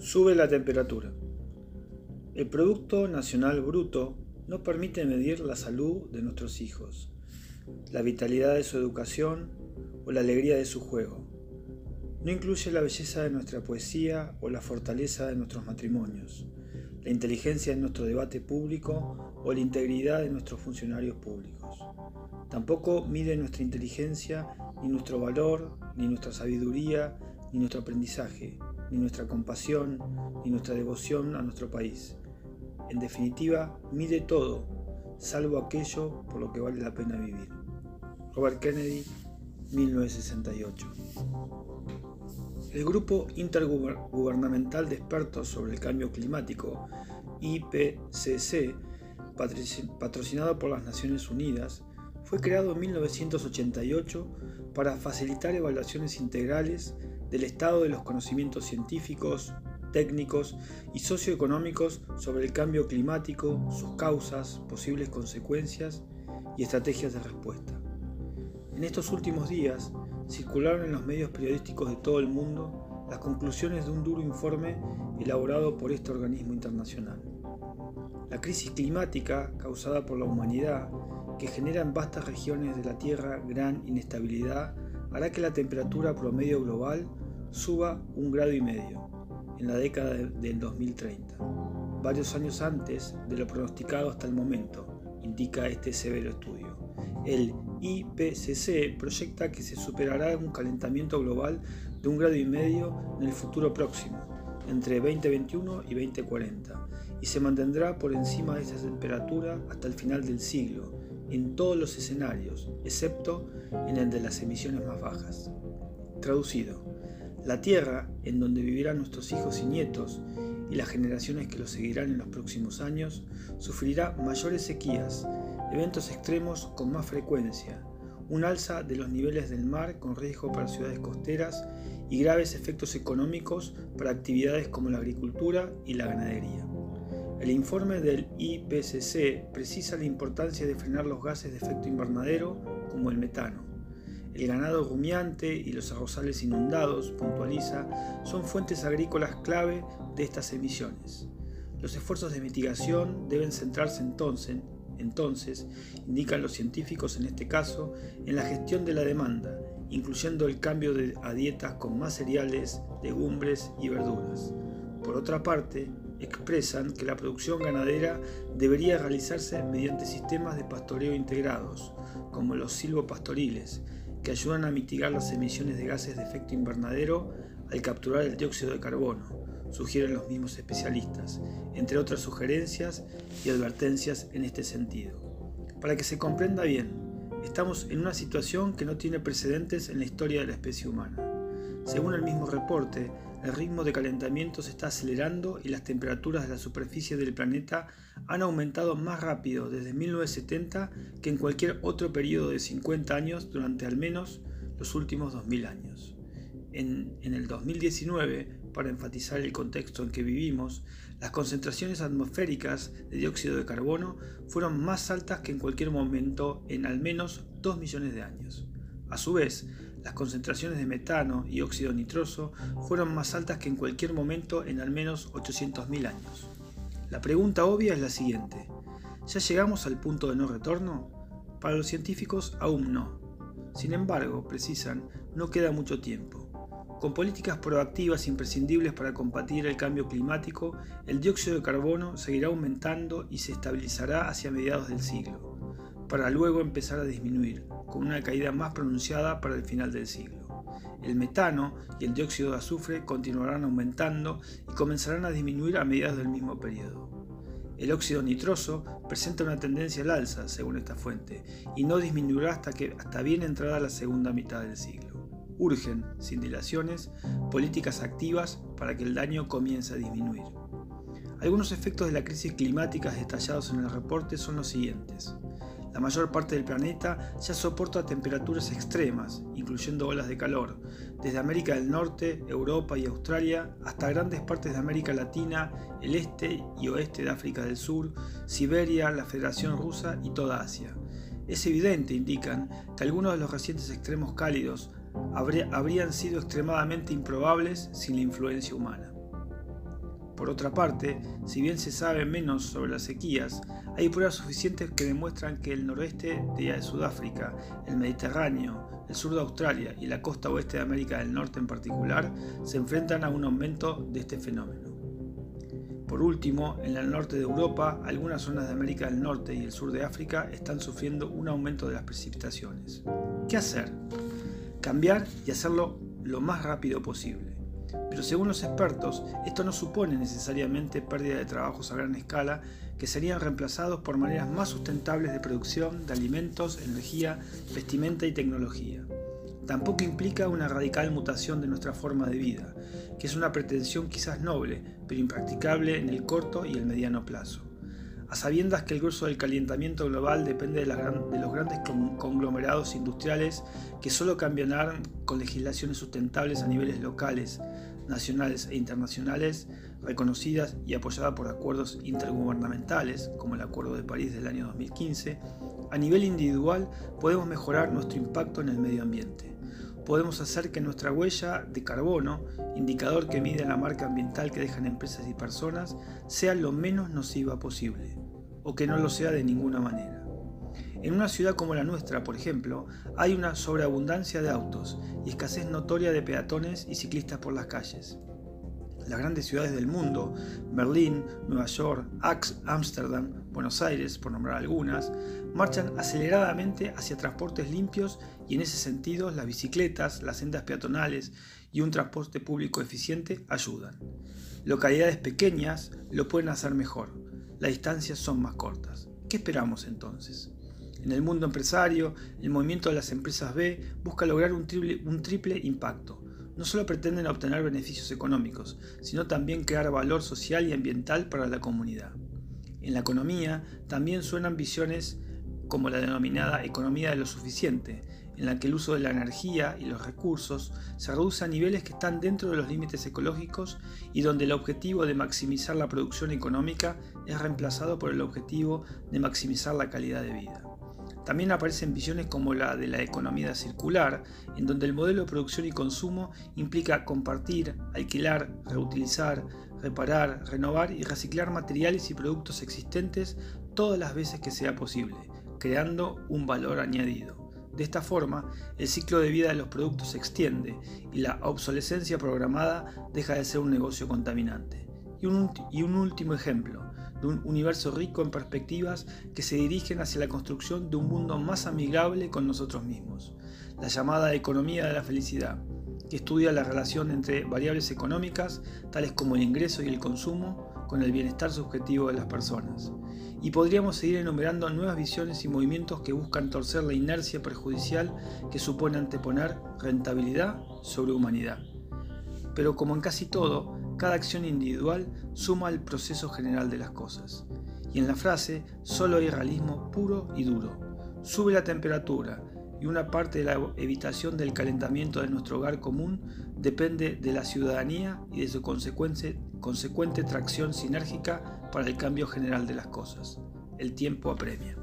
Sube la temperatura. El Producto Nacional Bruto no permite medir la salud de nuestros hijos, la vitalidad de su educación o la alegría de su juego. No incluye la belleza de nuestra poesía o la fortaleza de nuestros matrimonios, la inteligencia de nuestro debate público o la integridad de nuestros funcionarios públicos. Tampoco mide nuestra inteligencia, ni nuestro valor, ni nuestra sabiduría, ni nuestro aprendizaje, ni nuestra compasión, ni nuestra devoción a nuestro país. En definitiva, mide todo, salvo aquello por lo que vale la pena vivir. Robert Kennedy, 1968. El Grupo Intergubernamental de Expertos sobre el Cambio Climático, IPCC, patrocinado por las Naciones Unidas, fue creado en 1988 para facilitar evaluaciones integrales del estado de los conocimientos científicos, técnicos y socioeconómicos sobre el cambio climático, sus causas, posibles consecuencias y estrategias de respuesta. En estos últimos días circularon en los medios periodísticos de todo el mundo las conclusiones de un duro informe elaborado por este organismo internacional. La crisis climática causada por la humanidad, que genera en vastas regiones de la Tierra gran inestabilidad, hará que la temperatura promedio global suba un grado y medio en la década del 2030, varios años antes de lo pronosticado hasta el momento, indica este severo estudio. El IPCC proyecta que se superará un calentamiento global de un grado y medio en el futuro próximo, entre 2021 y 2040, y se mantendrá por encima de esa temperatura hasta el final del siglo, en todos los escenarios, excepto en el de las emisiones más bajas. Traducido, la tierra en donde vivirán nuestros hijos y nietos y las generaciones que los seguirán en los próximos años sufrirá mayores sequías, eventos extremos con más frecuencia, un alza de los niveles del mar con riesgo para ciudades costeras y graves efectos económicos para actividades como la agricultura y la ganadería. El informe del IPCC precisa la importancia de frenar los gases de efecto invernadero como el metano el ganado rumiante y los arrozales inundados, puntualiza, son fuentes agrícolas clave de estas emisiones. Los esfuerzos de mitigación deben centrarse entonces, entonces, indican los científicos en este caso, en la gestión de la demanda, incluyendo el cambio de, a dietas con más cereales, legumbres y verduras. Por otra parte, expresan que la producción ganadera debería realizarse mediante sistemas de pastoreo integrados, como los silvopastoriles, que ayudan a mitigar las emisiones de gases de efecto invernadero al capturar el dióxido de carbono, sugieren los mismos especialistas, entre otras sugerencias y advertencias en este sentido. Para que se comprenda bien, estamos en una situación que no tiene precedentes en la historia de la especie humana. Según el mismo reporte, el ritmo de calentamiento se está acelerando y las temperaturas de la superficie del planeta han aumentado más rápido desde 1970 que en cualquier otro periodo de 50 años durante al menos los últimos 2000 años. En, en, el 2019, para enfatizar el contexto en que vivimos, las concentraciones atmosféricas de dióxido de carbono fueron más altas que en cualquier momento en al menos 2 millones de años. A su vez, las concentraciones de metano y óxido nitroso fueron más altas que en cualquier momento en al menos 800.000 años. La pregunta obvia es la siguiente. ¿Ya llegamos al punto de no retorno? Para los científicos aún no. Sin embargo, precisan, no queda mucho tiempo. Con políticas proactivas imprescindibles para combatir el cambio climático, el dióxido de carbono seguirá aumentando y se estabilizará hacia mediados del siglo para luego empezar a disminuir, con una caída más pronunciada para el final del siglo. El metano y el dióxido de azufre continuarán aumentando y comenzarán a disminuir a mediados del mismo periodo. El óxido nitroso presenta una tendencia al alza, según esta fuente, y no disminuirá hasta, que, hasta bien entrada la segunda mitad del siglo. Urgen, sin dilaciones, políticas activas para que el daño comience a disminuir. Algunos efectos de la crisis climática detallados en el reporte son los siguientes. La mayor parte del planeta ya soporta temperaturas extremas, incluyendo olas de calor, desde América del Norte, Europa y Australia hasta grandes partes de América Latina, el este y oeste de África del Sur, Siberia, la Federación Rusa y toda Asia. Es evidente, indican, que algunos de los recientes extremos cálidos habrían sido extremadamente improbables sin la influencia humana. Por otra parte, si bien se sabe menos sobre las sequías, hay pruebas suficientes que demuestran que el noroeste de Sudáfrica, el Mediterráneo, el sur de Australia y la costa oeste de América del Norte en particular se enfrentan a un aumento de este fenómeno. Por último, en el norte de Europa, algunas zonas de América del Norte y el sur de África están sufriendo un aumento de las precipitaciones. ¿Qué hacer? Cambiar y hacerlo lo más rápido posible. Pero según los expertos, esto no supone necesariamente pérdida de trabajos a gran escala que serían reemplazados por maneras más sustentables de producción de alimentos, energía, vestimenta y tecnología. Tampoco implica una radical mutación de nuestra forma de vida, que es una pretensión quizás noble, pero impracticable en el corto y el mediano plazo. A sabiendas que el grueso del calentamiento global depende de, los grandes conglomerados industriales que solo cambiarán con legislaciones sustentables a niveles locales, nacionales e internacionales, reconocidas y apoyadas por acuerdos intergubernamentales, como el Acuerdo de París del año 2015, a nivel individual podemos mejorar nuestro impacto en el medio ambiente. Podemos hacer que nuestra huella de carbono, indicador que mide la marca ambiental que dejan empresas y personas, sea lo menos nociva posible, o que no lo sea de ninguna manera. En una ciudad como la nuestra, por ejemplo, hay una sobreabundancia de autos y escasez notoria de peatones y ciclistas por las calles. Las grandes ciudades del mundo, Berlín, Nueva York, Ámsterdam, Buenos Aires, por nombrar algunas, marchan aceleradamente hacia transportes limpios y en ese sentido las bicicletas, las sendas peatonales y un transporte público eficiente ayudan. Localidades pequeñas lo pueden hacer mejor, las distancias son más cortas. ¿Qué esperamos entonces? En el mundo empresario, el movimiento de las empresas B busca lograr un triple, impacto. No solo pretenden obtener beneficios económicos, sino también crear valor social y ambiental para la comunidad. En la economía también suenan visiones como la denominada economía de lo suficiente, en la que el uso de la energía y los recursos se reduce a niveles que están dentro de los límites ecológicos y donde el objetivo de maximizar la producción económica es reemplazado por el objetivo de maximizar la calidad de vida. También aparecen visiones como la de la economía circular, en donde el modelo de producción y consumo implica compartir, alquilar, reutilizar, reparar, renovar y reciclar materiales y productos existentes todas las veces que sea posible, creando un valor añadido. De esta forma, el ciclo de vida de los productos se extiende y la obsolescencia programada deja de ser un negocio contaminante. Y un, último ejemplo, de un universo rico en perspectivas que se dirigen hacia la construcción de un mundo más amigable con nosotros mismos, la llamada economía de la felicidad, que estudia la relación entre variables económicas, tales como el ingreso y el consumo, con el bienestar subjetivo de las personas. Y podríamos seguir enumerando nuevas visiones y movimientos que buscan torcer la inercia perjudicial que supone anteponer rentabilidad sobre humanidad. Pero como en casi todo, cada acción individual suma al proceso general de las cosas. Y en la frase solo hay realismo puro y duro. Sube la temperatura y una parte de la evitación del calentamiento de nuestro hogar común depende de la ciudadanía y de su consecuente, tracción sinérgica para el cambio general de las cosas. El tiempo apremia.